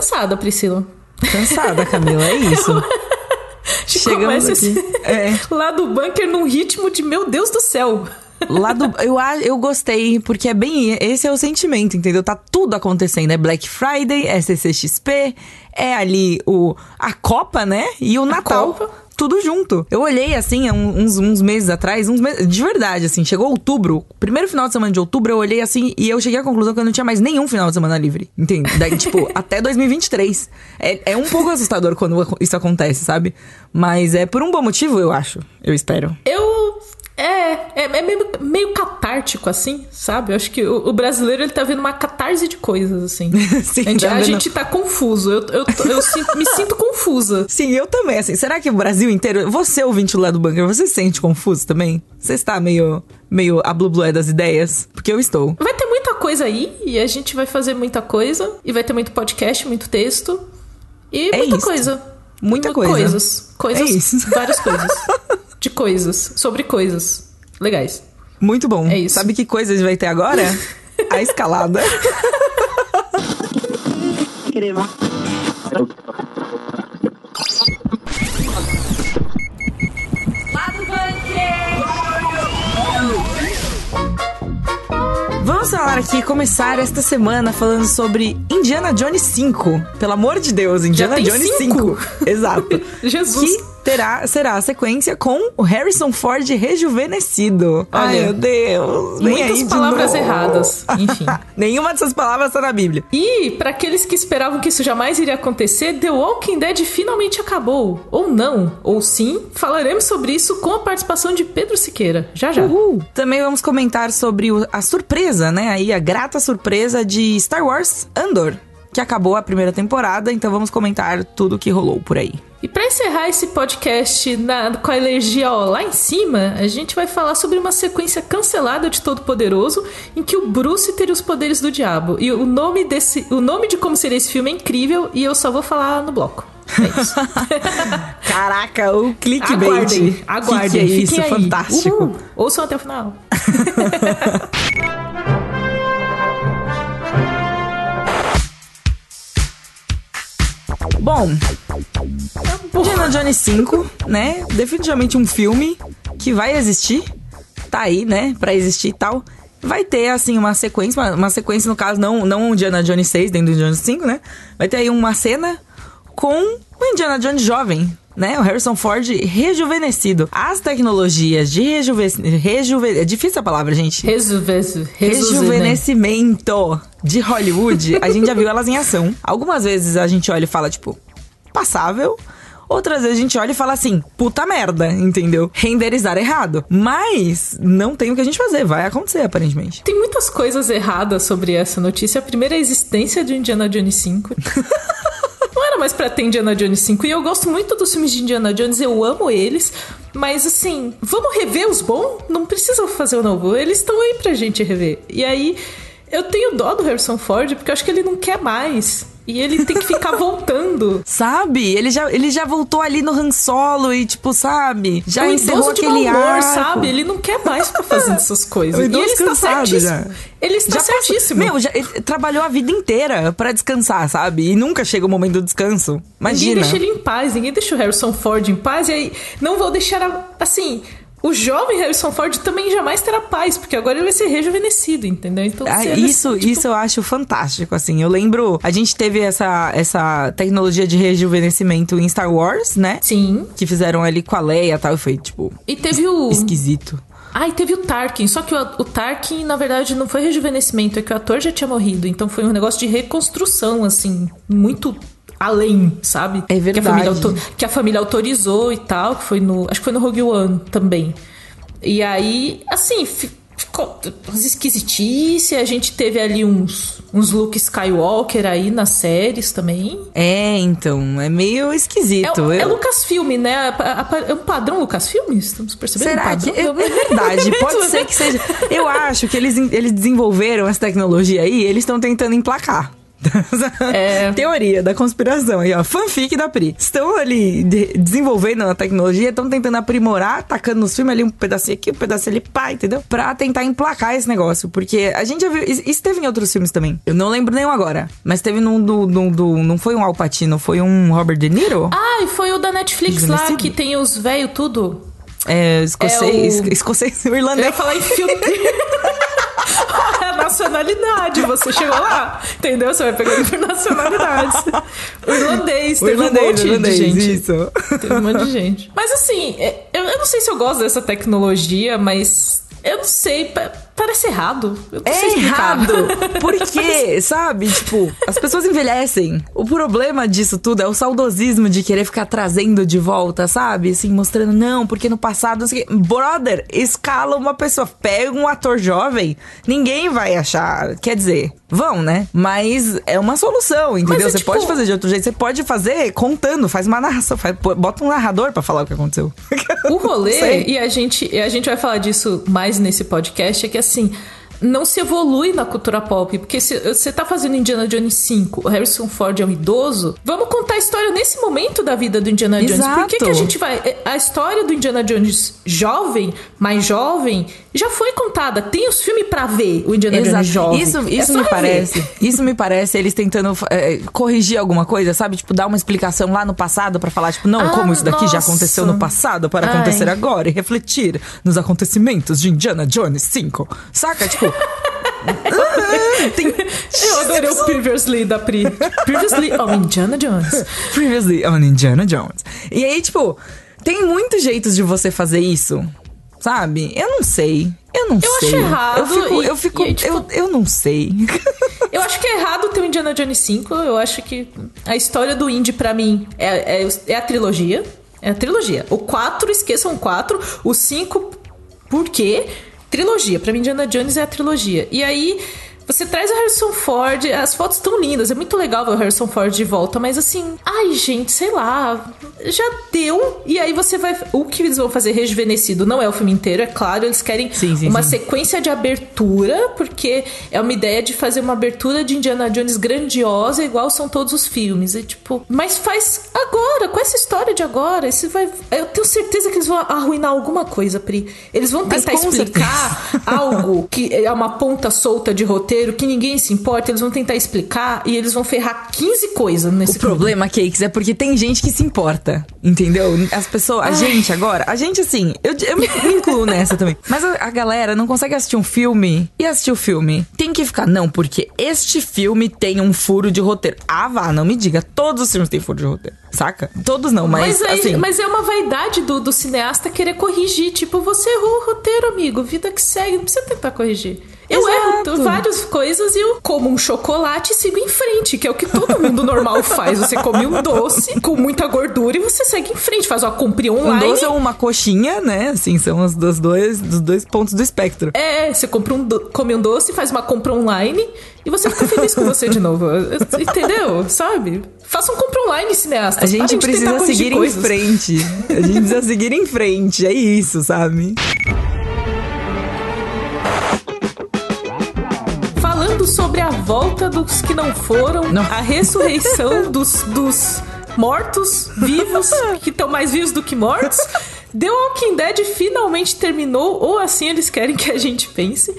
cansada, Priscila. Cansada, Camila, é isso. Chegamos aqui. É. lá do bunker num ritmo de meu Deus do céu. Lá do, eu, eu gostei, porque é bem. Esse é o sentimento, entendeu? Tá tudo acontecendo. É Black Friday, é CCXP, é ali o, a Copa, né? E o Natal. Copa tudo junto. Eu olhei assim, uns, uns meses atrás, uns meses, de verdade, assim, chegou outubro, primeiro final de semana de outubro, eu olhei assim e eu cheguei à conclusão que eu não tinha mais nenhum final de semana livre. Entende? Daí, tipo, até 2023. É, é um pouco assustador quando isso acontece, sabe? Mas é por um bom motivo, eu acho. Eu espero. Eu é, é, é meio, meio, catártico, assim, sabe? Eu acho que o, o, brasileiro ele tá vendo uma catarse de coisas, assim. Sim, a, gente, tá a gente tá confuso. Eu, eu, eu, eu sinto, me sinto confusa. Sim, eu também, assim. Será que o Brasil inteiro. Você, ouvinte lá do bunker, você se sente confuso também? Você está meio, meio a blublué das ideias? Porque eu estou. Vai ter muita coisa aí, e a gente vai fazer muita coisa, e vai ter muito podcast, muito texto. E é muita isso. coisa. Muita coisa. Coisas. Coisas. É. Várias coisas. de coisas, sobre coisas legais. Muito bom. É isso. Sabe que coisas vai ter agora? A escalada. Crema. Vamos falar aqui, começar esta semana falando sobre Indiana Jones 5. Pelo amor de Deus, Indiana Jones 5. 5. Exato. Jesus. Que terá, será a sequência com o Harrison Ford rejuvenescido. Olha, Ai, meu Deus. Muitas palavras erradas. Enfim. Nenhuma dessas palavras está na Bíblia. E, para aqueles que esperavam que isso jamais iria acontecer, The Walking Dead finalmente acabou. Ou não, ou sim, falaremos sobre isso com a participação de Pedro Siqueira. Já já. Uhul. Também vamos comentar sobre a surpresa, né? Aí, a grata surpresa de Star Wars Andor que acabou a primeira temporada, então vamos comentar tudo que rolou por aí. E para encerrar esse podcast na, com a energia ó, lá em cima, a gente vai falar sobre uma sequência cancelada de Todo Poderoso em que o Bruce teria os poderes do diabo. E o nome desse, o nome de como seria esse filme é incrível e eu só vou falar no bloco. É isso. Caraca, o clickbait. Aguardem, aguardem. Que que é isso, aí. fantástico. Uhul. Ouçam até o final. Bom, Indiana Jones 5, né? Definitivamente um filme que vai existir. Tá aí, né? Pra existir e tal. Vai ter, assim, uma sequência, uma, uma sequência, no caso, não, não Indiana Jones 6 dentro do Indiana Jones 5, né? Vai ter aí uma cena com o Indiana Jones jovem, né? O Harrison Ford rejuvenescido. As tecnologias de rejuvenescimento. Rejuve... É difícil a palavra, gente. Rejuve... Rejuvenescimento de Hollywood, a gente já viu elas em ação. Algumas vezes a gente olha e fala, tipo, passável. Outras vezes a gente olha e fala assim, puta merda, entendeu? Renderizar errado. Mas não tem o que a gente fazer, vai acontecer aparentemente. Tem muitas coisas erradas sobre essa notícia. A primeira é a existência de Indiana Jones 5. não era mais pra ter Indiana Jones 5. E eu gosto muito dos filmes de Indiana Jones, eu amo eles. Mas assim, vamos rever os bons? Não precisa fazer o novo. Eles estão aí pra gente rever. E aí, eu tenho dó do Harrison Ford, porque eu acho que ele não quer mais. E ele tem que ficar voltando. Sabe? Ele já, ele já voltou ali no Han Solo e, tipo, sabe? Já o encerrou aquele ar, sabe? Ele não quer mais ficar fazendo essas coisas. e ele está certíssimo. Já. Ele está já certíssimo. Meu, já, ele trabalhou a vida inteira para descansar, sabe? E nunca chega o momento do descanso. Imagina. Ninguém deixa ele em paz, ninguém deixa o Harrison Ford em paz. E aí, não vou deixar, assim o jovem Harrison Ford também jamais terá paz, porque agora ele vai ser rejuvenescido, entendeu? Então, ah, isso, tipo... isso eu acho fantástico, assim. Eu lembro, a gente teve essa, essa tecnologia de rejuvenescimento em Star Wars, né? Sim. Que fizeram ali com a Leia e tal, e foi, tipo... E teve o... Esquisito. Ah, e teve o Tarkin. Só que o, o, Tarkin, na verdade, não foi rejuvenescimento, é que o ator já tinha morrido. Então foi um negócio de reconstrução, assim, muito além, sabe? É verdade. Que a família, que a família autorizou e tal, que foi no. Acho que foi no Rogue One também. E aí, assim, ficou umas esquisitices. A gente teve ali uns, uns Luke Skywalker aí nas séries também. É, então, é meio esquisito. É, é eu... é Lucasfilm, né? É um padrão Lucasfilm? Estamos percebendo? Será um que. É, é verdade, pode ser que seja. Eu acho que eles, eles desenvolveram essa tecnologia aí, eles estão tentando emplacar É... Teoria da conspiração aí, ó. Fanfic da Pri. Estão ali de desenvolvendo a tecnologia, estão tentando aprimorar, tacando nos filmes ali um pedacinho aqui, um pedacinho ali, pá, entendeu? Pra tentar emplacar esse negócio. Porque a gente já viu. Isso teve em outros filmes também. Eu não lembro nenhum agora. Mas teve num do. do, do não foi um Alpatino, foi um Robert De Niro? Ah, e foi o da Netflix lá, que tem os velhos tudo. É, escocês. É o... Escocês, irlandês. Eu ia falar em filme. nacionalidade, você chegou lá, entendeu? Você vai pegando por nacionalidades. O irlandês, o teve irlandês, um monte irlandês, de gente. Isso. Teve um monte de gente. Mas assim, é, eu, eu não sei se eu gosto dessa tecnologia, mas eu não sei parece errado. é errado. Por quê? Sabe? Tipo, as pessoas envelhecem. O problema disso tudo é o saudosismo de querer ficar trazendo de volta, sabe? Assim, mostrando, não, porque no passado. Assim, brother, escala uma pessoa, pega um ator jovem, ninguém vai achar. Quer dizer, vão, né? Mas é uma solução, entendeu? É, você tipo... pode fazer de outro jeito, você pode fazer contando, faz uma narração, faz, bota um narrador para falar o que aconteceu. O rolê, e a gente, e a gente vai falar disso mais nesse podcast, é que assim assim, não se evolui na cultura pop. Porque se você tá fazendo Indiana Jones 5, o Harrison Ford é um idoso, vamos contar a história nesse momento da vida do Indiana Jones. Exato. Por que, que a gente vai. É, a história do Indiana Jones jovem, mais jovem, já foi contada. Tem os filmes para ver o Indiana Exato. Jones jovem. Isso, é isso é me parece. Isso me parece eles tentando é, corrigir alguma coisa, sabe? Tipo, dar uma explicação lá no passado para falar, tipo, não, ah, como isso daqui nossa. já aconteceu no passado para Ai. acontecer agora e refletir nos acontecimentos de Indiana Jones 5. Saca? Tipo. Eu adorei o Previously da Pri. Previously on Indiana Jones. Previously on Indiana Jones. E aí, tipo, tem muitos jeitos de você fazer isso. Sabe? Eu não sei. Eu não eu sei. Eu acho errado. Eu fico. E, eu, fico aí, tipo, eu, eu não sei. eu acho que é errado ter o Indiana Jones 5. Eu acho que a história do Indy, para mim, é, é, é, a trilogia. É a trilogia. O 4, esqueçam o 4. O 5, por quê? Trilogia. Pra mim, Indiana Jones é a trilogia. E aí, você traz o Harrison Ford, as fotos estão lindas, é muito legal ver o Harrison Ford de volta, mas assim, ai gente, sei lá, já deu. E aí você vai. O que eles vão fazer rejuvenescido não é o filme inteiro, é claro, eles querem sim, sim, uma sim. sequência de abertura, porque é uma ideia de fazer uma abertura de Indiana Jones grandiosa, igual são todos os filmes. E tipo, mas faz agora, com essa história de agora, esse vai. Eu tenho certeza que eles vão arruinar alguma coisa, Pri. Eles vão tentar explicar certeza. algo que é uma ponta solta de roteiro roteiro que ninguém se importa, eles vão tentar explicar e eles vão ferrar 15 coisas nesse O problema, Cakes, é porque tem gente que se importa, entendeu? As pessoas, a Ai. gente agora, a gente assim, eu, eu me incluo nessa também. Mas a, a, galera não consegue assistir um filme e assistir o filme. Tem que ficar, não, porque este filme tem um furo de roteiro. Ah, vá, não me diga, todos os filmes têm furo de roteiro. Saca? Todos não, mas, mas assim... Mas é uma vaidade do, do cineasta querer corrigir. Tipo, você errou o roteiro, amigo. Vida que segue, não precisa tentar corrigir. Eu Exato. erro várias coisas e eu como um chocolate e sigo em frente, que é o que todo mundo normal faz. Você come um doce com muita gordura e você segue em frente, faz uma compra online. Um doce ou uma coxinha, né? Assim, são os dos dois, dos dois pontos do espectro. É, você compra um do... come um doce, faz uma compra online e você fica feliz com você de novo. Entendeu? Sabe? Faça um compra online, cineasta. A gente precisa seguir em frente. A gente precisa seguir em frente. É isso, sabe? Volta dos que não foram, não. a ressurreição dos, dos mortos vivos, que estão mais vivos do que mortos. The Walking Dead finalmente terminou, ou assim eles querem que a gente pense.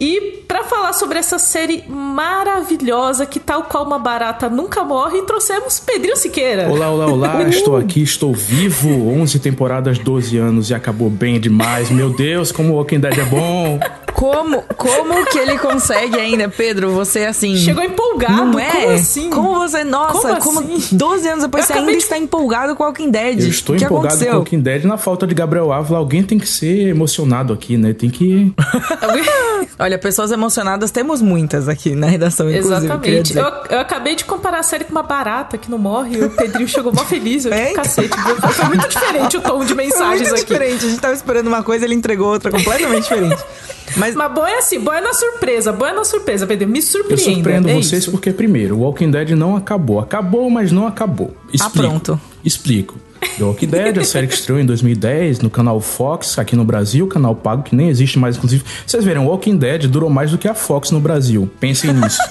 E para falar sobre essa série maravilhosa, que tal qual uma barata nunca morre, trouxemos Pedrinho Siqueira. Olá, olá, olá, estou aqui, estou vivo, 11 temporadas, 12 anos e acabou bem demais. Meu Deus, como o Walking Dead é bom. Como, como que ele consegue ainda, Pedro? Você assim. Chegou empolgado, não é? Como assim? Como você, nossa, como, como assim? 12 anos depois você ainda de... está empolgado com o Walking Dead. Eu estou que empolgado aconteceu? com o Walking Dead na falta de Gabriel Ávila. Alguém tem que ser emocionado aqui, né? Tem que. Olha, pessoas emocionadas temos muitas aqui na redação, inclusive. Exatamente. Eu, eu, acabei de comparar a série com uma barata que não morre e o Pedrinho chegou mó feliz. Eu, é, cacete. Foi muito diferente o tom de mensagens muito aqui. diferente. A gente tava esperando uma coisa, ele entregou outra completamente diferente. Mas, Mas bom é assim, bom é na surpresa, bom é na surpresa, Pedro. Me surpreenda. Eu surpreendo é vocês isso. porque, primeiro, o Walking Dead não acabou. Acabou, mas não acabou. Ah, Explico. Ah, pronto. Explico. The Walking Dead, a série que estreou em 2010 no canal Fox, aqui no Brasil, canal pago que nem existe mais, inclusive. Vocês verem, Walking Dead durou mais do que a Fox no Brasil. Pensem nisso.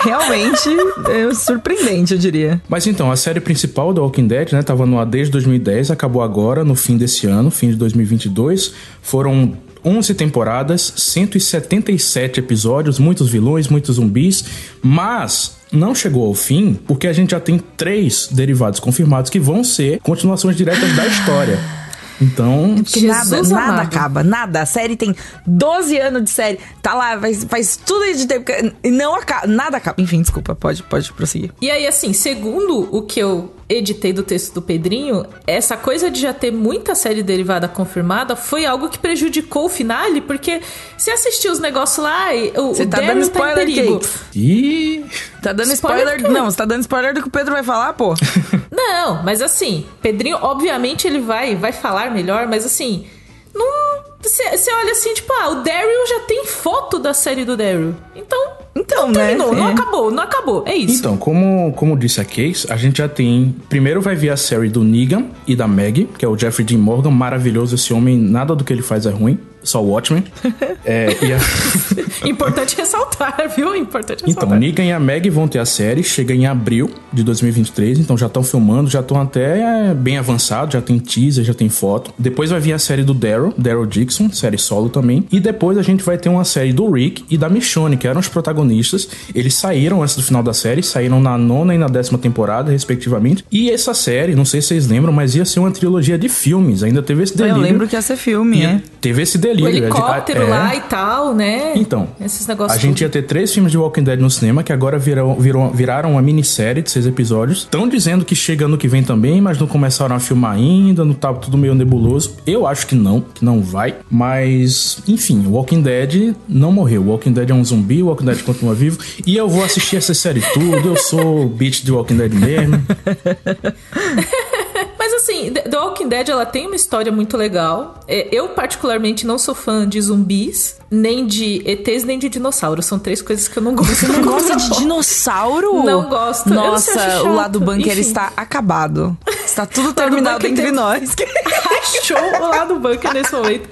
realmente é surpreendente, eu diria. Mas então, a série principal do Walking Dead, né, tava no ar desde 2010, acabou agora, no fim desse ano, fim de 2022. Foram 11 temporadas, 177 episódios, muitos vilões, muitos zumbis, mas não chegou ao fim porque a gente já tem três derivados confirmados que vão ser continuações diretas da história. Então. Porque nada, nada acaba, nada. A série tem 12 anos de série. Tá lá, faz, faz tudo isso de tempo. E não acaba. Nada acaba. Enfim, desculpa, pode, pode prosseguir. E aí, assim, segundo o que eu editei do texto do Pedrinho, essa coisa de já ter muita série derivada confirmada foi algo que prejudicou o finale, porque se assistiu os negócios lá, o, você o tá dando spoiler, tá em perigo. Ih! Tá dando spoiler? spoiler não, você tá dando spoiler do que o Pedro vai falar, pô. não, mas assim, Pedrinho, obviamente ele vai, vai falar melhor, mas assim, não. Você olha assim, tipo, ah, o Daryl já tem foto da série do Daryl. Então, então, não né? terminou, não é. acabou, não acabou. É isso. Então, como, como disse a Case, a gente já tem. Primeiro vai vir a série do Negan e da Maggie, que é o Jeffrey Dean Morgan, maravilhoso esse homem, nada do que ele faz é ruim só o Watchmen. é, a... Importante ressaltar, viu? Importante ressaltar. Então, Negan e a Meg vão ter a série, chega em abril de 2023, então já estão filmando, já estão até bem avançados, já tem teaser, já tem foto. Depois vai vir a série do Daryl, Daryl Dixon, série solo também. E depois a gente vai ter uma série do Rick e da Michonne, que eram os protagonistas. Eles saíram antes do final da série, saíram na nona e na décima temporada, respectivamente. E essa série, não sei se vocês lembram, mas ia ser uma trilogia de filmes. Ainda teve esse delírio. Eu lembro que ia ser filme, é. Teve esse delírio o helicóptero é. lá e tal, né? Então, esses negócios. A gente ia ter três filmes de Walking Dead no cinema que agora viram, viraram uma minissérie de seis episódios. Estão dizendo que chega ano que vem também, mas não começaram a filmar ainda, não tá tudo meio nebuloso. Eu acho que não, que não vai. Mas, enfim, o Walking Dead não morreu. Walking Dead é um zumbi, o Walking Dead continua vivo. E eu vou assistir essa série tudo. Eu sou o bitch de Walking Dead mesmo. Mas assim, The Walking Dead ela tem uma história muito legal. É, eu particularmente não sou fã de zumbis, nem de ETs, nem de dinossauros. São três coisas que eu não gosto. Você não gosta de dinossauro? Não gosto. Nossa, o lado do bunker Enfim. está acabado. Está tudo terminado entre tem... nós. Achou o lado do bunker nesse momento.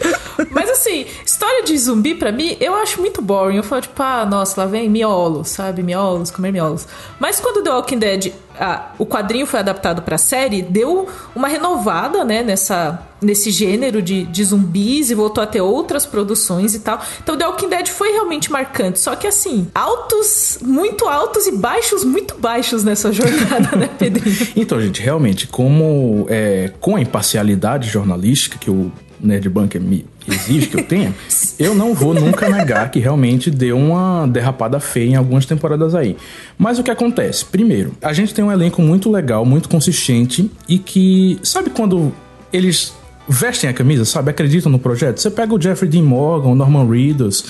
Mas assim, história de zumbi para mim, eu acho muito boring. Eu falo tipo, ah, nossa, lá vem miolos, sabe? Miolos, comer miolos. Mas quando The Walking Dead a, o quadrinho foi adaptado para série, deu uma renovada, né, nessa nesse gênero de, de zumbis e voltou a ter outras produções e tal. Então The Walking Dead foi realmente marcante, só que assim, altos muito altos e baixos muito baixos nessa jornada, né, Pedrinho? Então, gente, realmente, como é, com a imparcialidade jornalística que o Nerd Bunker me exige que eu tenha, eu não vou nunca negar que realmente deu uma derrapada feia em algumas temporadas aí. Mas o que acontece? Primeiro, a gente tem um elenco muito legal, muito consistente e que, sabe quando eles vestem a camisa, sabe? Acreditam no projeto? Você pega o Jeffrey Dean Morgan, o Norman Reedus.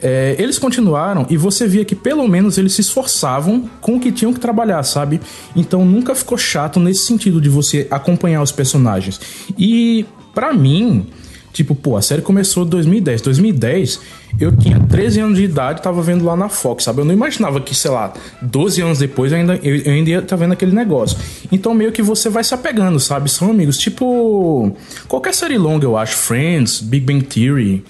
É, eles continuaram e você via que pelo menos eles se esforçavam com o que tinham que trabalhar, sabe? Então nunca ficou chato nesse sentido de você acompanhar os personagens. E para mim, Tipo, pô, a série começou em 2010. 2010, eu tinha 13 anos de idade, tava vendo lá na Fox, sabe? Eu não imaginava que, sei lá, 12 anos depois eu ainda, eu, eu ainda ia tá vendo aquele negócio. Então, meio que você vai se apegando, sabe? São amigos. Tipo, qualquer série longa, eu acho. Friends, Big Bang Theory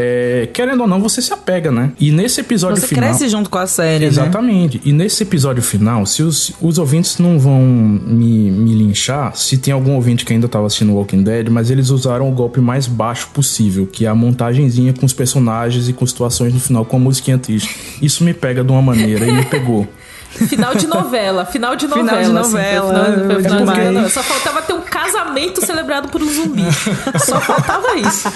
é, querendo ou não, você se apega, né? E nesse episódio você final. Você cresce junto com a série, né? Exatamente. Né? E nesse episódio final, se os, os ouvintes não vão me, me linchar, se tem algum ouvinte que ainda estava assistindo Walking Dead, mas eles usaram o golpe mais baixo possível, que é a montagenzinha com os personagens e com situações no final com a musiquinha triste. Isso me pega de uma maneira e me pegou. Final de novela, final de novela. Final de novela. Assim, final, final, final de novela. Só faltava ter um casamento celebrado por um zumbi. Só faltava isso.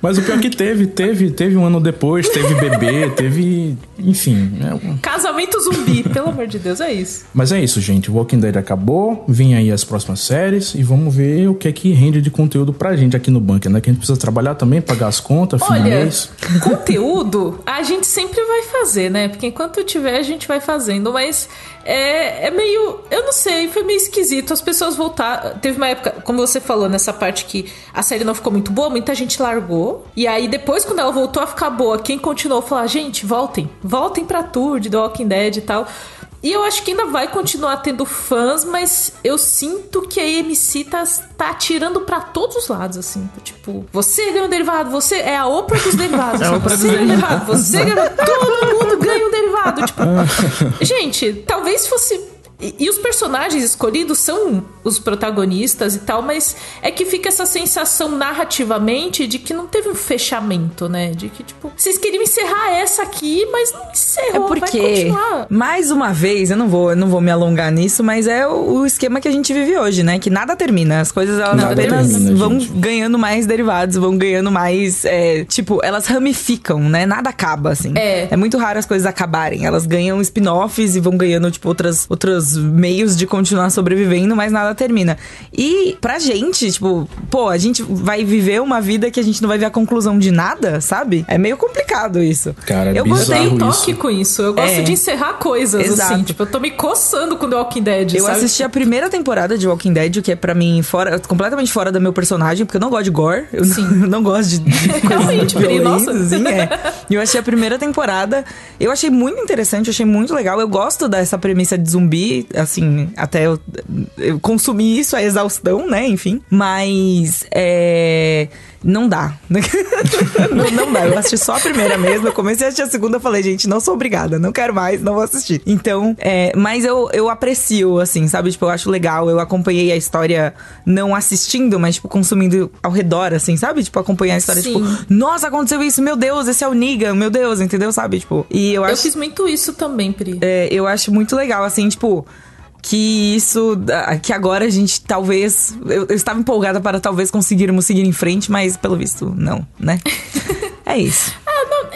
Mas o pior é que teve, teve, teve um ano depois, teve bebê, teve. Enfim. É... Casamento zumbi, pelo amor de Deus, é isso. Mas é isso, gente. O Walking Dead acabou, vem aí as próximas séries e vamos ver o que é que rende de conteúdo pra gente aqui no bunker, né? Que a gente precisa trabalhar também, pagar as contas, Olha, conteúdo a gente sempre vai fazer, né? Porque enquanto tiver, a gente vai fazendo mas é, é meio. Eu não sei, foi meio esquisito. As pessoas voltaram. Teve uma época, como você falou, nessa parte que a série não ficou muito boa, muita gente largou. E aí, depois, quando ela voltou a ficar boa, quem continuou falou: gente, voltem, voltem pra tour de The Walking Dead e tal. E eu acho que ainda vai continuar tendo fãs, mas eu sinto que a AMC tá, tá atirando para todos os lados, assim. Tipo, você ganha um derivado, você é a Oprah dos derivados. É você ganha um derivado, você ganha. Todo mundo ganha um derivado. Tipo, gente, talvez fosse e, e, os personagens escolhidos são os protagonistas e tal, mas é que fica essa sensação narrativamente de que não teve um fechamento, né? De que, tipo, vocês queriam encerrar essa aqui, mas não encerrou, é porque, mais uma vez, eu não vou, eu não vou me alongar nisso, mas é o, o, esquema que a gente vive hoje, né? Que nada termina. As coisas elas nada apenas termina, vão gente. ganhando mais derivados, vão ganhando mais. É, tipo, elas ramificam, né? Nada acaba, assim. É. É muito raro as coisas acabarem. Elas ganham spin-offs e vão ganhando, tipo, outras, outras meios de continuar sobrevivendo, mas nada termina. E pra gente, tipo, pô, a gente vai viver uma vida que a gente não vai ver a conclusão de nada, sabe? É meio complicado isso. Cara, eu gostei um toque com isso. Eu gosto é. de encerrar coisas, assim. Exato. assim. Tipo, eu tô me coçando com The Walking Dead. Eu sabe? assisti a primeira temporada de Walking Dead, o que é para mim fora, completamente fora do meu personagem, porque eu não gosto de gore. Eu Sim. Não, eu não gosto de, de Realmente, nossa. Assim, é. Eu achei a primeira temporada, eu achei muito interessante, eu achei muito legal. Eu gosto dessa premissa de zumbi assim, até eu, eu consumi isso a exaustão, né? Enfim. Mas é. Não dá. não, não, dá. Eu assisti só a primeira mesmo. Eu comecei a assistir a segunda e falei, gente, não sou obrigada, não quero mais, não vou assistir. Então, é, mas eu, eu aprecio, assim, sabe? Tipo, eu acho legal. Eu acompanhei a história não assistindo, mas, tipo, consumindo ao redor, assim, sabe? Tipo, acompanhar a história, tipo, Sim. tipo, nossa, aconteceu isso, meu Deus, esse é o Negan, meu Deus, entendeu? Sabe? Tipo, e eu acho. Eu fiz muito isso também, Pri. É, eu acho muito legal, assim, tipo que isso. que agora a gente talvez. Eu, eu, estava empolgada para talvez conseguirmos seguir em frente, mas pelo visto, não, né? é isso. Ah, não,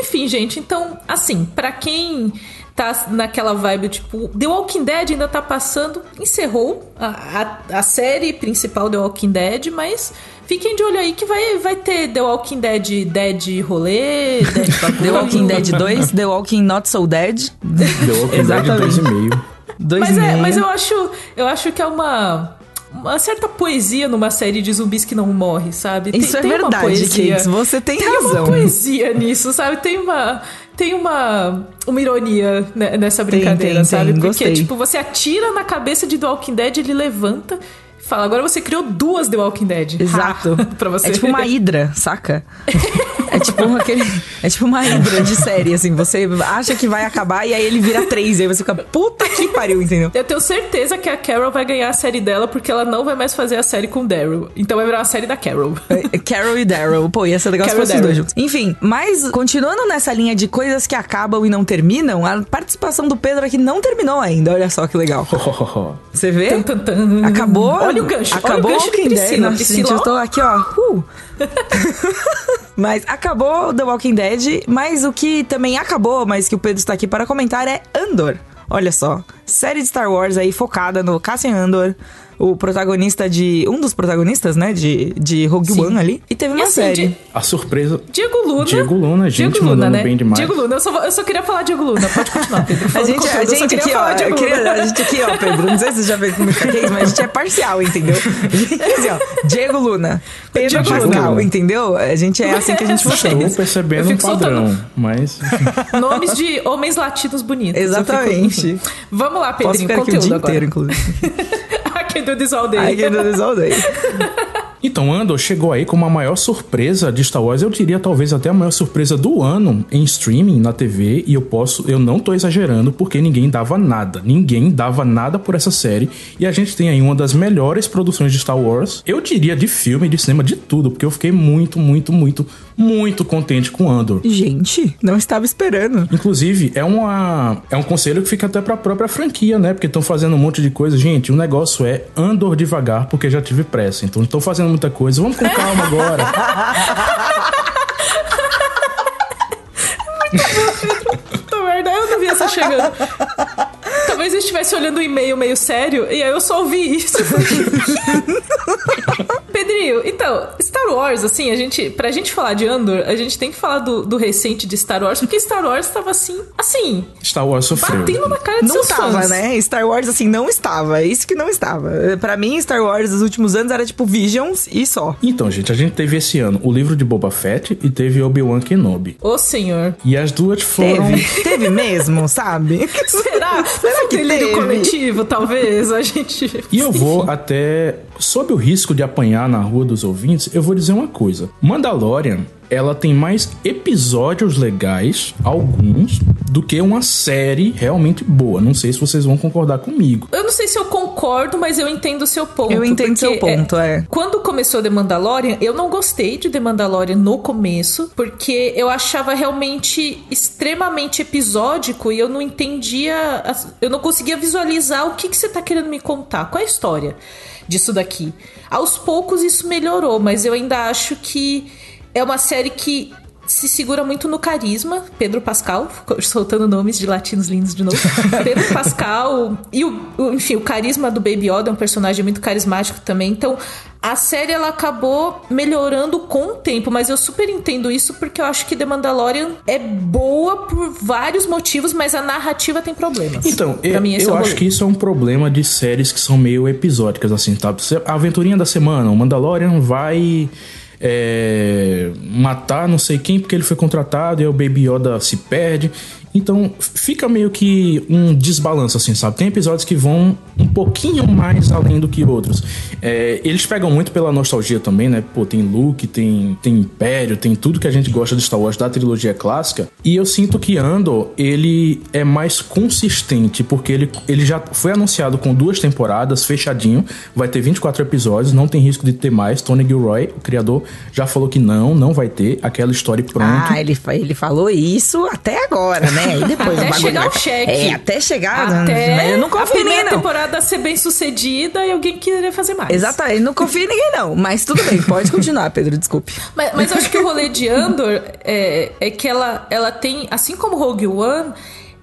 enfim, gente, então, assim, para quem tá naquela vibe, tipo, The Walking Dead ainda tá passando, encerrou a, a, a série principal The Walking Dead, mas fiquem de olho aí que vai, vai ter The Walking Dead Dead rolê, Dead The Walking Dead 2, The Walking Not So Dead. The Walking Exatamente. Dead 2,5. Dois mas, e é, mas eu acho, eu acho que é uma uma certa poesia numa série de zumbis que não morre, sabe? Isso tem, é tem verdade, Kate. Você tem, tem razão. Tem uma poesia nisso, sabe? Tem uma tem uma uma ironia nessa brincadeira, tem, tem, sabe? Tem, Porque gostei. tipo, você atira na cabeça de The Walking Dead, ele levanta Fala, agora você criou duas The Walking Dead. Exato. pra você. É tipo uma hidra, saca? É tipo, aquele, é tipo uma hidra de série, assim. Você acha que vai acabar e aí ele vira três. E aí você fica, puta que pariu, entendeu? Eu tenho certeza que a Carol vai ganhar a série dela porque ela não vai mais fazer a série com o Daryl. Então vai virar uma série da Carol. É, Carol e Daryl. Pô, ia ser legal Carol se fosse os dois juntos. Enfim, mas continuando nessa linha de coisas que acabam e não terminam, a participação do Pedro aqui não terminou ainda. Olha só que legal. Você vê? Tum, tum, tum. Acabou. Olha o gancho. Acabou olha o gancho Walking Dead. Nossa, gente, eu tô aqui, ó. Uh. mas acabou The Walking Dead, mas o que também acabou, mas que o Pedro está aqui para comentar é Andor. Olha só, série de Star Wars aí focada no Cassian Andor, o protagonista de. Um dos protagonistas, né? De, de Rogue Sim. One ali. E teve uma e assim, série. Di... A surpresa. Diego Luna. Diego Luna, gente, Diego Luna, né? bem demais. Diego Luna, eu só, eu só queria falar Diego Luna. Pode continuar, Pedro. A gente, a gente aqui, ó. Queria, a gente aqui, ó, Pedro. Não sei se você já fez comigo aqui, mas a gente é parcial, entendeu? A gente é assim, ó. Diego Luna. Pedro Diego Pascal, Luna. entendeu? A gente é assim que a gente funciona. Estou percebendo um padrão, soltando... mas. Nomes de homens latinos bonitos. Exatamente. Fico... Vamos lá, Pedrinho. Posso ficar aqui o dia agora. inteiro, inclusive. I can do this all day. I can do this all day. Então, Andor chegou aí como a maior surpresa de Star Wars, eu diria talvez até a maior surpresa do ano em streaming na TV, e eu posso, eu não tô exagerando, porque ninguém dava nada. Ninguém dava nada por essa série, e a gente tem aí uma das melhores produções de Star Wars, eu diria de filme, de cinema, de tudo, porque eu fiquei muito, muito, muito, muito contente com Andor. Gente, não estava esperando. Inclusive, é uma é um conselho que fica até para a própria franquia, né? Porque estão fazendo um monte de coisa. Gente, o negócio é Andor devagar, porque já tive pressa. Então, estão fazendo muita coisa. Vamos com calma agora. Puta merda, eu não vi essa chegando. Talvez eu estivesse olhando o e-mail meio sério e aí eu só ouvi isso. Pedrinho. Então, Star Wars, assim, a gente. Pra gente falar de Andor, a gente tem que falar do, do recente de Star Wars, porque Star Wars tava assim. Assim. Star Wars sofreu. Batendo na cara de Não seus tava, fãs. né? Star Wars, assim, não estava. É Isso que não estava. Pra mim, Star Wars dos últimos anos era tipo Visions e só. Então, gente, a gente teve esse ano o livro de Boba Fett e teve Obi-Wan Kenobi. Ô, senhor. E as duas foram. Teve, teve mesmo, sabe? Será? Será que teve? coletivo, talvez? A gente. E eu vou até, sob o risco de apanhar na rua dos ouvintes, eu vou dizer uma coisa. Mandalorian, ela tem mais episódios legais, alguns, do que uma série realmente boa. Não sei se vocês vão concordar comigo. Eu não sei se eu concordo, mas eu entendo o seu ponto. Eu entendo seu ponto, é. Quando começou The Mandalorian, eu não gostei de The Mandalorian no começo, porque eu achava realmente extremamente episódico e eu não entendia, eu não conseguia visualizar o que, que você tá querendo me contar, qual é a história disso daqui. Aos poucos isso melhorou, mas eu ainda acho que é uma série que se segura muito no carisma. Pedro Pascal, soltando nomes de latinos lindos de novo. Pedro Pascal e o, o- enfim, o carisma do Baby Yoda é um personagem muito carismático também. Então, a série ela acabou melhorando com o tempo, mas eu super entendo isso porque eu acho que The Mandalorian é boa por vários motivos, mas a narrativa tem problemas. Então, Pra eu, mim, esse eu é acho que isso é um problema de séries que são meio episódicas, assim, tá? A aventurinha da semana, o Mandalorian vai é, matar não sei quem porque ele foi contratado e o Baby Yoda se perde. Então, fica meio que um desbalanço, assim, sabe? Tem episódios que vão um pouquinho mais além do que outros. É, eles pegam muito pela nostalgia também, né? Pô, tem Luke, tem, tem Império, tem tudo que a gente gosta de Star Wars da trilogia clássica. E eu sinto que Andor, ele é mais consistente, porque ele, ele já foi anunciado com duas temporadas, fechadinho. Vai ter 24 episódios, não tem risco de ter mais. Tony Gilroy, o criador, já falou que não, não vai ter aquela história pronta. Ah, ele, ele falou isso até agora, né? E depois Até chegar vai- o cheque. É, até chegar. Até mas eu não a confio em ninguém, não. temporada ser bem sucedida e alguém querer fazer mais. Exatamente, não confio em ninguém, não. Mas tudo bem, pode continuar, Pedro, desculpe. Mas, mas acho que o rolê de Andor é, é que ela, ela tem, assim como Rogue One,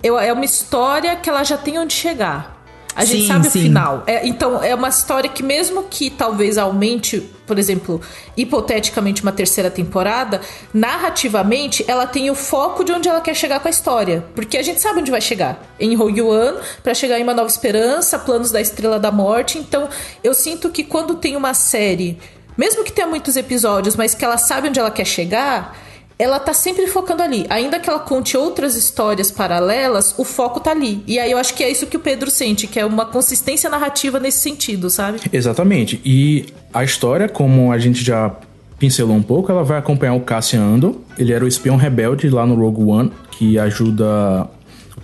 é uma história que ela já tem onde chegar. A gente Sim, sabe sim. o final. É, então, é uma história que, mesmo que talvez aumente, por exemplo, hipoteticamente, uma terceira temporada, narrativamente, ela tem o foco de onde ela quer chegar com a história. Porque a gente sabe onde vai chegar. Em Rogue One, pra chegar em Uma Nova Esperança, Planos da Estrela da Morte. Então, eu sinto que quando tem uma série, mesmo que tenha muitos episódios, mas que ela sabe onde ela quer chegar ela tá sempre focando ali. Ainda que ela conte outras histórias paralelas, o foco tá ali. E aí eu acho que é isso que o Pedro sente, que é uma consistência narrativa nesse sentido, sabe? Exatamente. E a história, como a gente já pincelou um pouco, ela vai acompanhar o Cassian Andor. Ele era o espião rebelde lá no Rogue One, que ajuda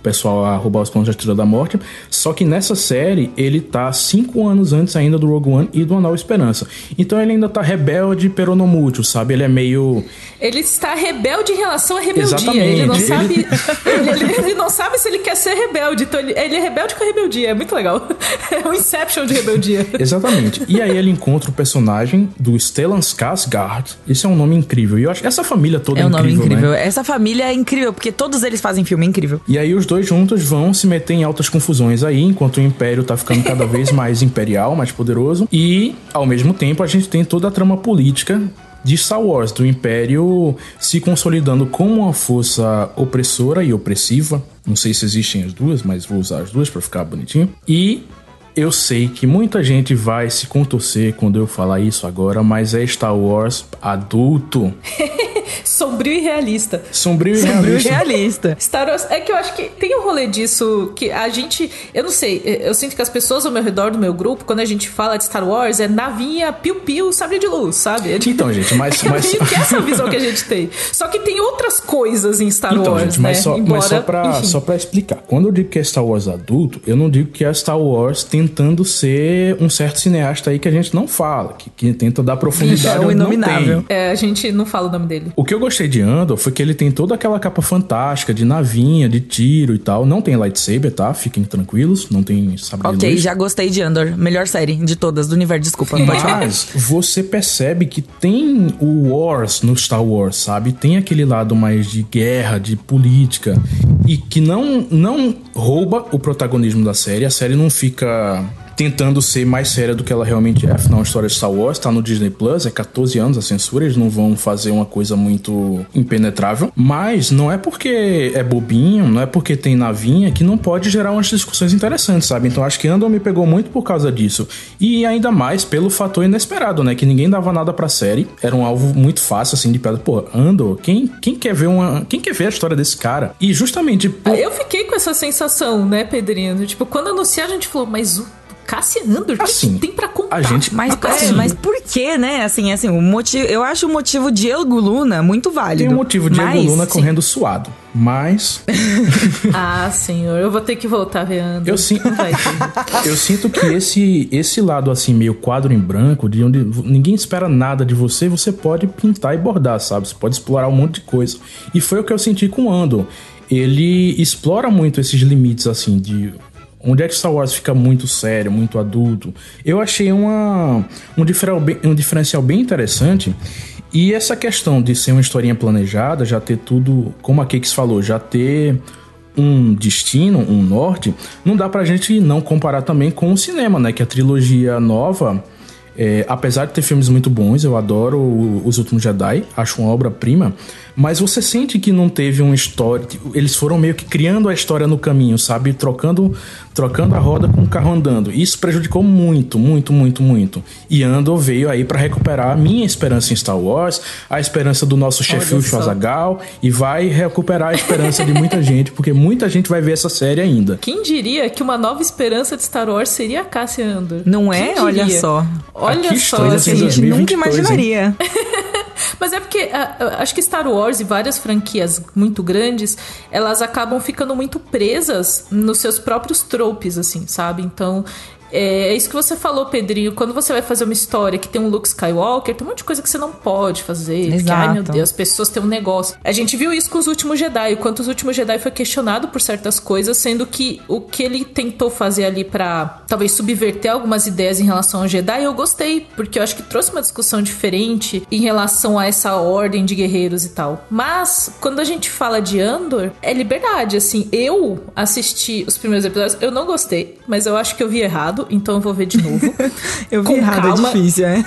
pessoal a roubar os planos da Estrela da Morte. Só que nessa série, ele tá cinco anos antes ainda do Rogue One e do Nova Esperança. Então ele ainda tá rebelde, peronomútil, sabe? Ele é meio... Ele está rebelde em relação à rebeldia. Exatamente. Ele não sabe. Ele, ele- ele não sabe se ele quer ser rebelde. Então ele, ele é rebelde com a rebeldia. É muito legal. É um Inception de rebeldia. Exatamente. E aí ele encontra o personagem do Stellan Skarsgård. Esse é um nome incrível. E eu acho que essa família toda É um nome incrível, incrível. né? Essa família é incrível, porque todos eles fazem filme incrível. E aí os dois juntos vão se meter em altas confusões aí, enquanto o Império tá ficando cada vez mais imperial, mais poderoso. E, ao mesmo tempo, a gente tem toda a trama política de Star Wars, do Império se consolidando como uma força opressora e opressiva. Não sei se existem as duas, mas vou usar as duas pra ficar bonitinho. E eu sei que muita gente vai se contorcer quando eu falar isso agora, mas é Star Wars adulto. Sombrio e realista. Sombrio e Sombrio realista. realista. Star Wars, é que eu acho que tem um rolê disso que a gente, eu não sei, eu sinto que as pessoas ao meu redor do meu grupo, quando a gente fala de Star Wars, é navinha, piu-piu, sabre de luz, sabe? É Então, gente, mas- é mas- que essa visão que a gente tem. Só que tem outras coisas em Star Então, Wars, gente, mas, né? só, Embora, mas só, pra, enfim. só pra explicar. Quando eu digo que é Star Wars adulto, eu não digo que é Star Wars tentando ser um certo cineasta aí que a gente não fala, que, que tenta dar profundidade É o inominável. tem. É, a gente não fala o nome dele. O que eu gostei de Andor foi que ele tem toda aquela capa fantástica de navinha, de tiro e tal. Não tem lightsaber, tá? Fiquem tranquilos, não tem sabre Ok, luz. já gostei de Andor. Melhor série de todas do universo. Desculpa, pode falar. Mas você percebe que tem o Wars no Star Wars, sabe? Tem aquele lado mais de guerra, de política. E que não, não rouba o protagonismo da série. A série não fica um, tentando ser mais séria do que ela realmente é. Afinal, a história de Star Wars tá no Disney Plus, é 14 anos a censura, eles não vão fazer uma coisa muito impenetrável. Mas não é porque é bobinho, não é porque tem navinha que não pode gerar umas discussões interessantes, sabe? Então acho que Andor me pegou muito por causa disso. E ainda mais pelo fator inesperado, né? Que ninguém dava nada pra série. Era um alvo muito fácil, assim, de pedra. Pô, Andor, quem, quem quer ver uma. Quem quer ver a história desse cara? E justamente. Por... Eu fiquei com essa sensação, né, Pedrinho? Tipo, quando anunciaram, a gente falou, mas o Cassian Andor, o assim, que tem pra contar? A gente, mas, assim, mas por que, né? Assim, assim, o motivo, eu acho o motivo Diego Luna muito válido. Tem o um motivo Diego mas, Luna correndo sim. suado. Mas. ah, senhor, eu vou ter que voltar vendo. Eu, sim, eu sinto que esse, esse lado, assim, meio quadro em branco, de onde ninguém espera nada de você, você pode pintar e bordar, sabe? Você pode explorar um monte de coisa. E foi o que eu senti com o Andor. Ele explora muito esses limites, assim, de onde é que Star Wars fica muito sério, muito adulto. Eu achei uma, um, diferencial bem, um diferencial bem interessante. E essa questão de ser uma historinha planejada, já ter tudo, como a Cakes falou, já ter um destino, um norte, não dá pra gente não comparar também com o cinema, né? Que a trilogia nova, é, apesar de ter filmes muito bons, eu adoro Os Últimos Jedi, acho uma obra-prima, mas você sente que não teve uma história. Eles foram meio que criando a história no caminho, sabe? Trocando, trocando a roda com o carro andando. Isso prejudicou muito, muito, muito, muito. E Andor veio aí para recuperar a minha esperança em Star Wars, a esperança do nosso chefe Schwarzenegger e vai recuperar a esperança de muita gente, porque muita gente vai ver essa série ainda. Quem diria que uma nova esperança de Star Wars seria a Cassia Andor? Não é? Olha só. Olha só, assim, a gente nunca imaginaria. Mas é porque uh, acho que Star Wars e várias franquias muito grandes, elas acabam ficando muito presas nos seus próprios tropes, assim, sabe? Então, é, é isso que você falou, Pedrinho. Quando você vai fazer uma história que tem um Luke Skywalker, tem um monte de coisa que você não pode fazer. Exato. Porque, ai meu Deus, as pessoas têm um negócio. A gente viu isso com os últimos Jedi. O quanto os últimos Jedi foi questionado por certas coisas, sendo que o que ele tentou fazer ali para talvez subverter algumas ideias em relação ao Jedi, eu gostei. Porque eu acho que trouxe uma discussão diferente em relação a essa ordem de guerreiros e tal. Mas, quando a gente fala de Andor, é liberdade. Assim, eu assisti os primeiros episódios, eu não gostei, mas eu acho que eu vi errado errado, então eu vou ver de novo. eu vi errado, é calma. é difícil, é?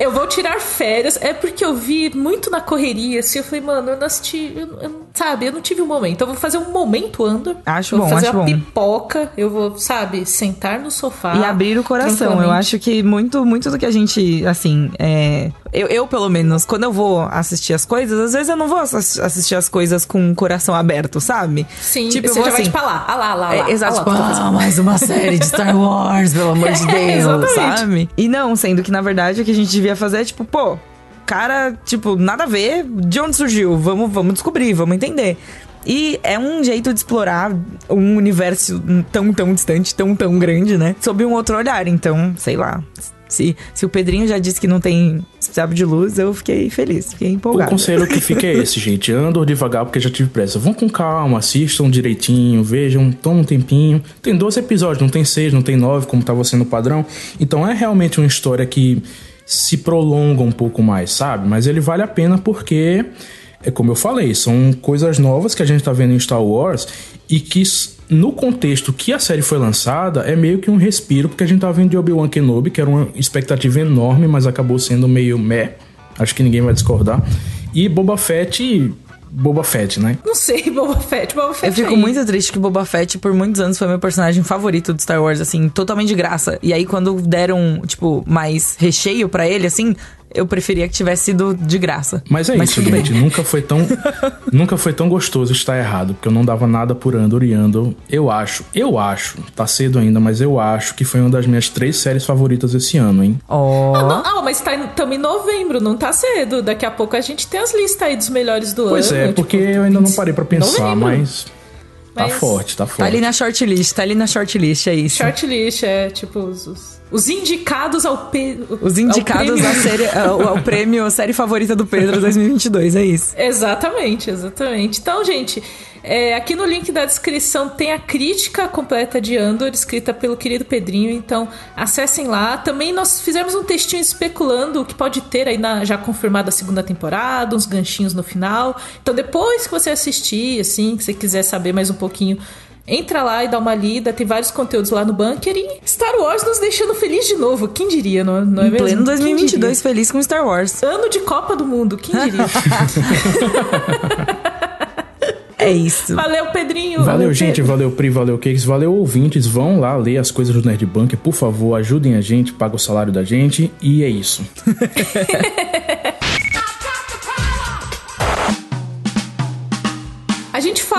eu vou tirar férias. É porque eu vi muito na correria, assim. Eu falei, mano, eu não assisti. Eu, eu, sabe, eu não tive um momento. Então eu vou fazer um momento Andor. Acho vou bom, fazer acho uma bom. pipoca. Eu vou, sabe, sentar no sofá. E abrir o coração. Eu acho que muito, muito do que a gente, assim, é. Eu, eu, pelo menos, quando eu vou assistir as coisas, às vezes eu não vou assistir as coisas com o coração aberto, sabe? Sim, tipo, você já assim, vai tipo, lá, ah lá, lá, é, lá. exato, ah, tipo, ah, mais uma série de Star Wars, pelo amor de Deus, é, sabe? E não, sendo que na verdade o que a gente devia fazer é tipo, pô, cara, tipo, nada a ver, de onde surgiu? Vamos, vamos descobrir, vamos entender. E é um jeito de explorar um universo tão, tão distante, tão, tão grande, né? Sob um outro olhar. Então, sei lá. Se, se o Pedrinho já disse que não tem sabe de luz, eu fiquei feliz, fiquei empolgado. O conselho que fica é esse, gente. Andor devagar porque já tive pressa. Vão com calma, assistam direitinho, vejam, tomem um tempinho. Tem 12 episódios, não tem 6, não tem 9, como estava sendo o padrão. Então é realmente uma história que se prolonga um pouco mais, sabe? Mas ele vale a pena porque, é como eu falei, são coisas novas que a gente tá vendo em Star Wars e que no contexto que a série foi lançada, é meio que um respiro, porque a gente tá vendo de Obi-Wan Kenobi, que era uma expectativa enorme, mas acabou sendo meio meh. Acho que ninguém vai discordar. E Boba Fett Boba Fett, né? Não sei, Boba Fett, Boba Fett. Eu fico aí. muito triste que Boba Fett, por muitos anos, foi meu personagem favorito de Star Wars, assim, totalmente de graça. E aí, quando deram, tipo, mais recheio para ele, assim, eu preferia que tivesse sido de graça. Mas é Mas isso, gente. Bem. Nunca foi tão nunca foi tão gostoso estar errado, porque eu não dava nada por Andor e Andor. Eu acho, eu acho, tá cedo ainda, mas eu acho que foi uma das minhas três séries favoritas esse ano, hein? Oh. Ah, ah, mas tá, estamos em novembro, não tá cedo. Daqui a pouco a gente tem as listas aí dos melhores do pois ano. Pois é, porque tipo, eu ainda não parei para pensar, mas Tá mas... forte, tá forte. Tá ali na shortlist, tá ali na shortlist, é isso. Shortlist, é tipo os, os, os indicados ao Pedro. Os indicados à série, ao, ao prêmio série favorita do Pedro 2022, é isso. Exatamente, exatamente. Então, gente, é, aqui no link da descrição tem a crítica completa de Andor, escrita pelo querido Pedrinho, então acessem lá. Também nós fizemos um textinho especulando o que pode ter aí na já confirmada segunda temporada, uns ganchinhos no final. Então depois que você assistir, assim, que você quiser saber mais um pouquinho Entra lá e dá uma lida, tem vários conteúdos lá no bunker e Star Wars nos deixando feliz de novo. Quem diria, não, não é em mesmo? Pleno 2022, feliz com Star Wars. Ano de Copa do Mundo, quem diria? É isso. Valeu, Pedrinho. Valeu, valeu gente. Pedro. Valeu, Pri. Valeu, Cakes. Valeu, ouvintes. Vão lá ler as coisas do Nerd Bunker. Por favor, ajudem a gente, paga o salário da gente. E é isso.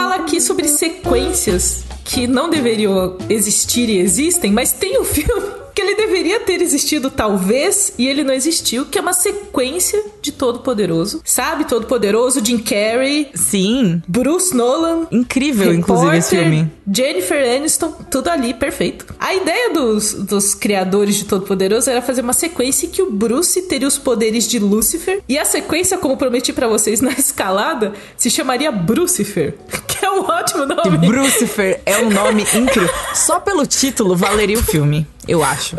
fala aqui sobre sequências que não deveriam existir e existem, mas tem um filme que ele deveria ter existido talvez e ele não existiu, que é uma sequência de Todo Poderoso. Sabe Todo Poderoso, Jim Carrey, Sim. Bruce Nolan, Incrível, inclusive, esse filme. Jennifer Aniston, tudo ali, perfeito. A ideia dos, dos criadores de Todo Poderoso era fazer uma sequência em que o Bruce teria os poderes de Lúcifer. E a sequência, como prometi pra vocês na escalada, se chamaria Brucifer, que é um ótimo nome. Brucifer é um nome incrível. Só pelo título valeria o filme, eu acho.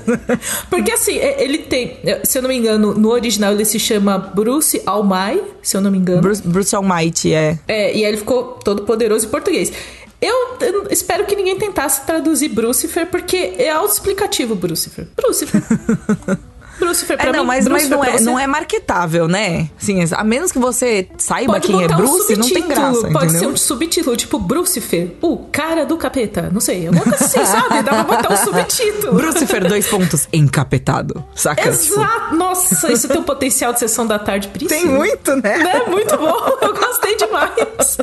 Porque assim, ele tem, se eu não me engano, no original ele se chama Bruce Almighty, se eu não me engano. Bruce, Bruce Almighty, é. É, e aí ele ficou todo poderoso em português. Eu, espero que ninguém tentasse traduzir Brucifer, porque é autoexplicativo Brucifer. Brucifer. Brucifer pra É, não, mim, mas, mas não, é, você. não é marketável, né? Assim, a menos que você saiba Pode quem é botar um Bruce, não tem subtítulo, graça, Pode entendeu? ser um subtítulo, tipo Brucifer, o cara do capeta. Não sei, alguma coisa assim, sabe? Dá pra botar um subtítulo. Brucifer, dois pontos, encapetado. Saca? Tipo, Exato! Nossa, isso tem um potencial de sessão da tarde tem príncipe. muito, né? Né? Muito bom, eu gostei demais.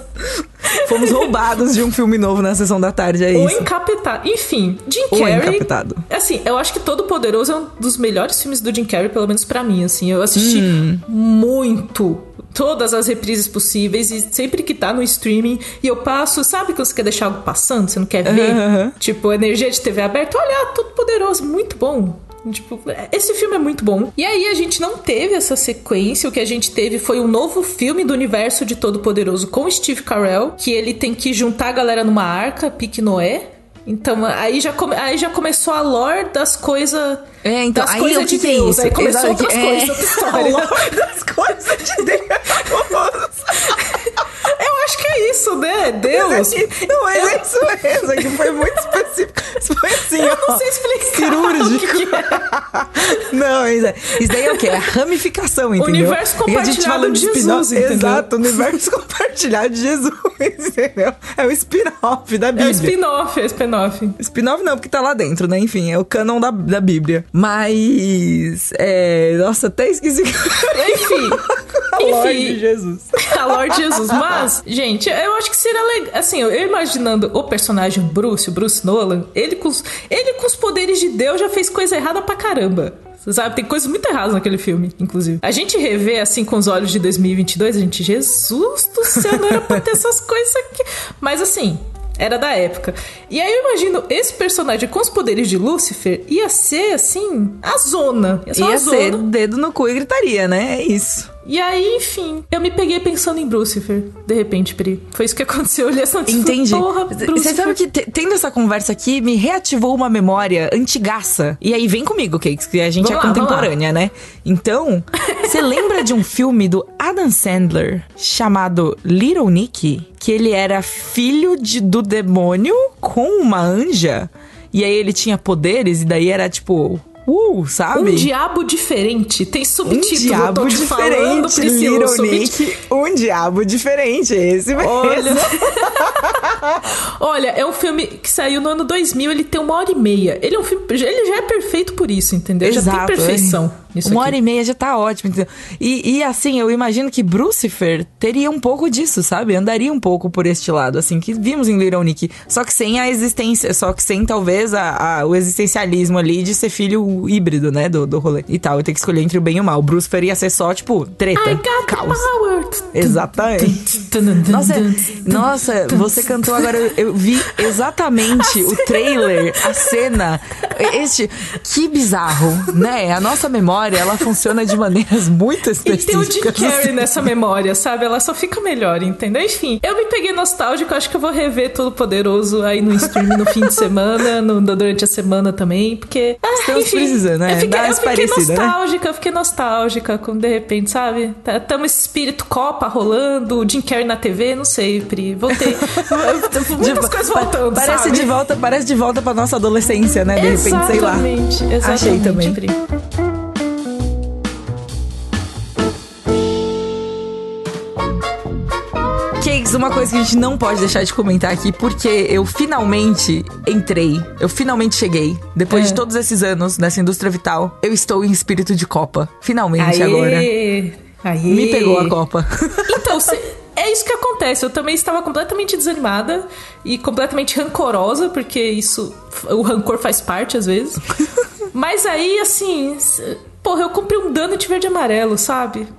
Fomos roubados de um filme novo na sessão da tarde, é Ou isso. encapetado. Enfim, Jim Ou Carrey. encapetado. Assim, eu acho que Todo Poderoso é um dos melhores filmes do Jim Carrey, pelo menos pra mim, assim. Eu assisti Hum. muito. Todas as reprises possíveis e sempre que tá no streaming e eu passo, sabe quando você quer deixar algo passando, você não quer ver? Aham. Tipo, energia de TV aberta, olha, Todo Poderoso, muito bom. Tipo, esse filme é muito bom. E aí a gente não teve essa sequência, o que a gente teve foi um novo filme do universo de Todo Poderoso com Steve Carell, que ele tem que juntar a galera numa arca, pique Noé. Então, aí já, come- aí já começou a lore das coisas. É, então, das coisas de Deus. isso? Aí começou Exato, outras é. coisas, outra história. das coisas de Deus. Eu acho que é isso, né? Deus. É que- Não, mas é isso mesmo, é que foi muito específico. Isso Foi assim, Eu ó. não sei explicar. Cirúrgico. é. Não, isso, é- isso daí é o quê? É a ramificação, entendeu? Universo compartilhado de Jesus, entendeu? Exato, universo compartilhado de Jesus, entendeu? É o spin-off da É o Bíblia. spin-off, é o spin-off. Spin-off não, porque tá lá dentro, né? Enfim, é o canon da, da Bíblia. Mas. É. Nossa, até esqueci. Enfim. A Lorde Enfim. Jesus. A Lorde Jesus. Mas, gente, eu acho que seria legal. Assim, eu imaginando o personagem Bruce, o Bruce Nolan, ele com, os, ele com os poderes de Deus já fez coisa errada pra caramba. Você Sabe, tem coisas muito erradas naquele filme, inclusive. A gente revê assim com os olhos de 2022, a gente, Jesus do céu, não era pra ter essas coisas aqui. Mas assim, era da época. E aí eu imagino esse personagem com os poderes de Lúcifer ia ser assim, a zona. Ia ser Ia zona. ser dedo no cu e gritaria, né? É isso. E aí, enfim, eu me peguei pensando em Brucifer, de repente, Pri. Foi isso que aconteceu. Eu li essa Entendi. Porra, Você sabe que te- tendo essa conversa aqui me reativou uma memória antigaça. E aí vem comigo, Cakes, que a gente Vamos é lá, contemporânea, né? Então, você lembra de um filme do Adam Sandler chamado Little Nicky? Que ele era filho de- do demônio com uma anja. E aí ele tinha poderes, e daí era tipo. Uh, sabe? Um diabo diferente. Tem Um subtítulo. eu diabo tô te falando, diferente, Priscila. Little. Nick. Um diabo diferente, esse mesmo. Olha. Olha, é um filme que saiu no ano 2000, ele tem uma hora e meia. Ele é um filme. Ele já é perfeito por isso, entendeu? já Exato, tem perfeição é. Nisso Uma aqui. hora e meia já tá ótimo. E, e assim, eu imagino que Brucifer teria um pouco disso, sabe? Andaria um pouco por este lado, assim, que vimos em Little Nick. Só que sem a existência, só que sem talvez a, a- o existencialismo ali de ser filho híbrido, né? Do, do rolê e tal. Eu ter que escolher entre o bem e o mal. Brucifer ia ser só, tipo, treta, I got the caos. power. Exatamente. Nossa, nossa, você cantou agora. Eu, eu vi exatamente o trailer, a cena Este, que bizarro, né? A nossa memória, ela funciona de maneiras muito específicas. E tem o Jim Carrey nessa memória, sabe? Ela só fica melhor, entendeu? Enfim, eu me peguei nostálgico, acho que eu vou rever Todo Poderoso aí no stream no fim de semana, no, durante a semana também, porque... Ah, Estamos enfim, precisando, né? Eu fiquei, eu fiquei nostálgica, né? eu fiquei nostálgica, como de repente, sabe? Tá, tamo esse espírito Copa rolando, o Jim Carrey na TV, não sei, Pri. Voltei. Muitas de, coisas voltando, parece sabe? de volta Parece de volta pra nossa adolescência, né? De repente, sei lá. Exatamente, Achei também. Pri. Uma coisa que a gente não pode deixar de comentar aqui, porque eu finalmente entrei, eu finalmente cheguei, depois é. de todos esses anos nessa indústria vital, eu estou em espírito de Copa. Finalmente Aê. agora. Aê. Me pegou a Copa. Então, é isso que acontece. Eu também estava completamente desanimada e completamente rancorosa, porque isso. O rancor faz parte às vezes. Mas aí, assim. Porra, eu comprei um donut verde e amarelo, sabe?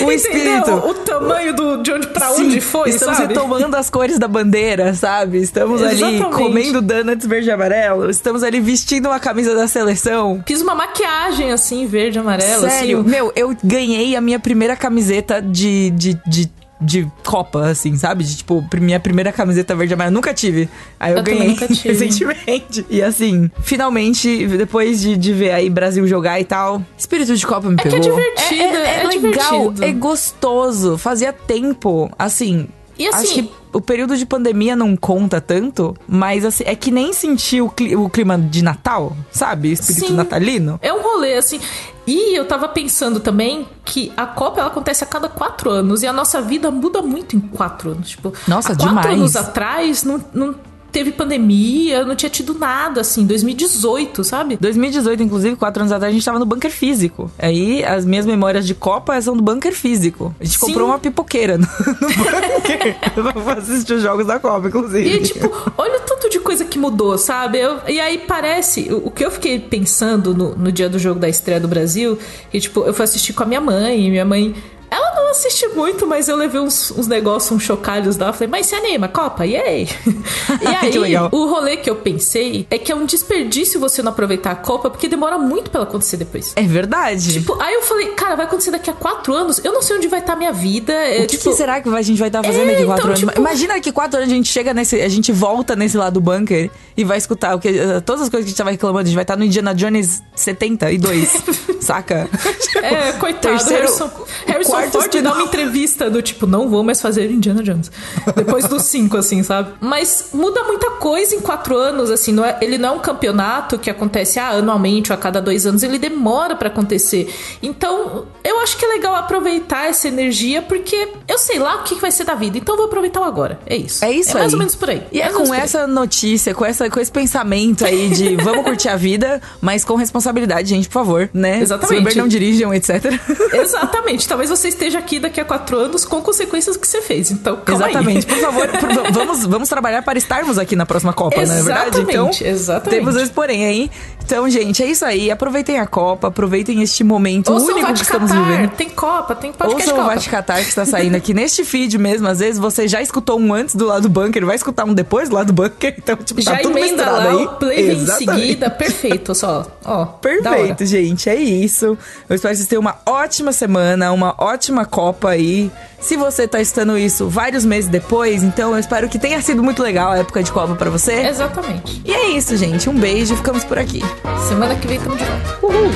o espírito. O tamanho do, de onde pra Sim, onde foi, estamos sabe? retomando as cores da bandeira, sabe? Estamos Exatamente. ali comendo donuts verde e amarelo. Estamos ali vestindo uma camisa da seleção. Fiz uma maquiagem, assim, verde e amarelo. Sério? Assim. Meu, eu ganhei a minha primeira camiseta de, de, de de Copa, assim, sabe? De tipo, minha primeira camiseta verde amarela. Nunca tive. Aí eu, eu ganhei recentemente. E assim, finalmente, depois de, de ver aí Brasil jogar e tal, espírito de Copa me é pegou. Que é divertido, é, é, é, é legal, divertido. é gostoso. Fazia tempo, assim. E assim, acho que o período de pandemia não conta tanto, mas assim, é que nem sentir o, cli o clima de Natal, sabe? Espírito Sim. natalino. É um rolê, assim. E eu tava pensando também que a Copa ela acontece a cada quatro anos e a nossa vida muda muito em quatro anos. Tipo, nossa, há demais. quatro anos atrás não, não teve pandemia, não tinha tido nada, assim, 2018, sabe? 2018, inclusive, quatro anos atrás, a gente tava no bunker físico. Aí, as minhas memórias de Copa são do bunker físico. A gente Sim. comprou uma pipoqueira no, no bunker pra assistir os jogos da Copa, inclusive. E, tipo, olha o tanto de coisa que mudou, sabe? Eu, e aí parece, o, o, que eu fiquei pensando no, no dia do jogo da estreia do Brasil, que, tipo, eu fui assistir com a minha mãe, e minha mãe ela não assiste muito, mas eu levei uns, uns negócios, uns chocalhos lá. Falei, mas se anima, Copa, yay! e aí, o rolê que eu pensei é que é um desperdício você não aproveitar a Copa, porque demora muito pra ela acontecer depois. É verdade. Tipo, aí eu falei, cara, vai acontecer daqui a quatro anos, eu não sei onde vai estar tá minha vida. É, o que, tipo... que, será que a gente vai estar tá fazendo é, daqui a quatro então, anos? Tipo... Imagina que quatro anos a gente chega nesse. A gente volta nesse lado do bunker e vai escutar o que, todas as coisas que a gente tava reclamando. A gente vai estar tá no Indiana Jones 72, saca? É, coitado. Terceiro, Harrison, Harrison Ford dá uma entrevista do tipo, não vou mais fazer Indiana Jones. Depois dos cinco, assim, sabe? Mas muda muita coisa em quatro anos, assim. Não é, ele não é um campeonato que acontece ah, anualmente ou a cada dois anos. Ele demora para acontecer. Então, eu acho que é legal aproveitar essa energia, porque eu sei lá o que vai ser da vida. Então, eu vou aproveitar o agora. É isso. É isso é aí. mais ou menos por aí. E é com essa notícia, com, essa, com esse pensamento aí de vamos curtir a vida, mas com responsabilidade, gente, por favor, né? Exatamente. Se não dirijam, etc. Exatamente. Talvez você esteja aqui daqui a quatro anos com consequências que você fez. Então, calma Exatamente. Aí. Por favor, por, vamos, vamos trabalhar para estarmos aqui na próxima Copa, não é verdade? Então, exatamente. temos esse porém aí. Então, gente, é isso aí. Aproveitem a Copa, aproveitem este momento Ouçam único que estamos Catar. vivendo. Tem Copa, tem podcast Ouçam Copa. o Vaticatar que está saindo aqui neste feed mesmo. Às vezes você já escutou um antes do lado do bunker, vai escutar um depois do lado do bunker. Então, tipo, já tá tudo emenda lá aí. o play em seguida. Perfeito, só. Ó, Perfeito, gente. É isso. Eu espero que vocês tenham uma ótima semana, uma ótima Copa aí. Se você tá estando isso vários meses depois, então eu espero que tenha sido muito legal a época de Copa para você. Exatamente. E é isso, gente. Um beijo, ficamos por aqui. Semana que vem tamo de volta. Uhul!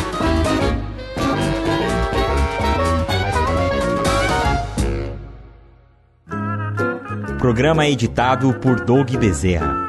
Programa editado por Doug Bezerra.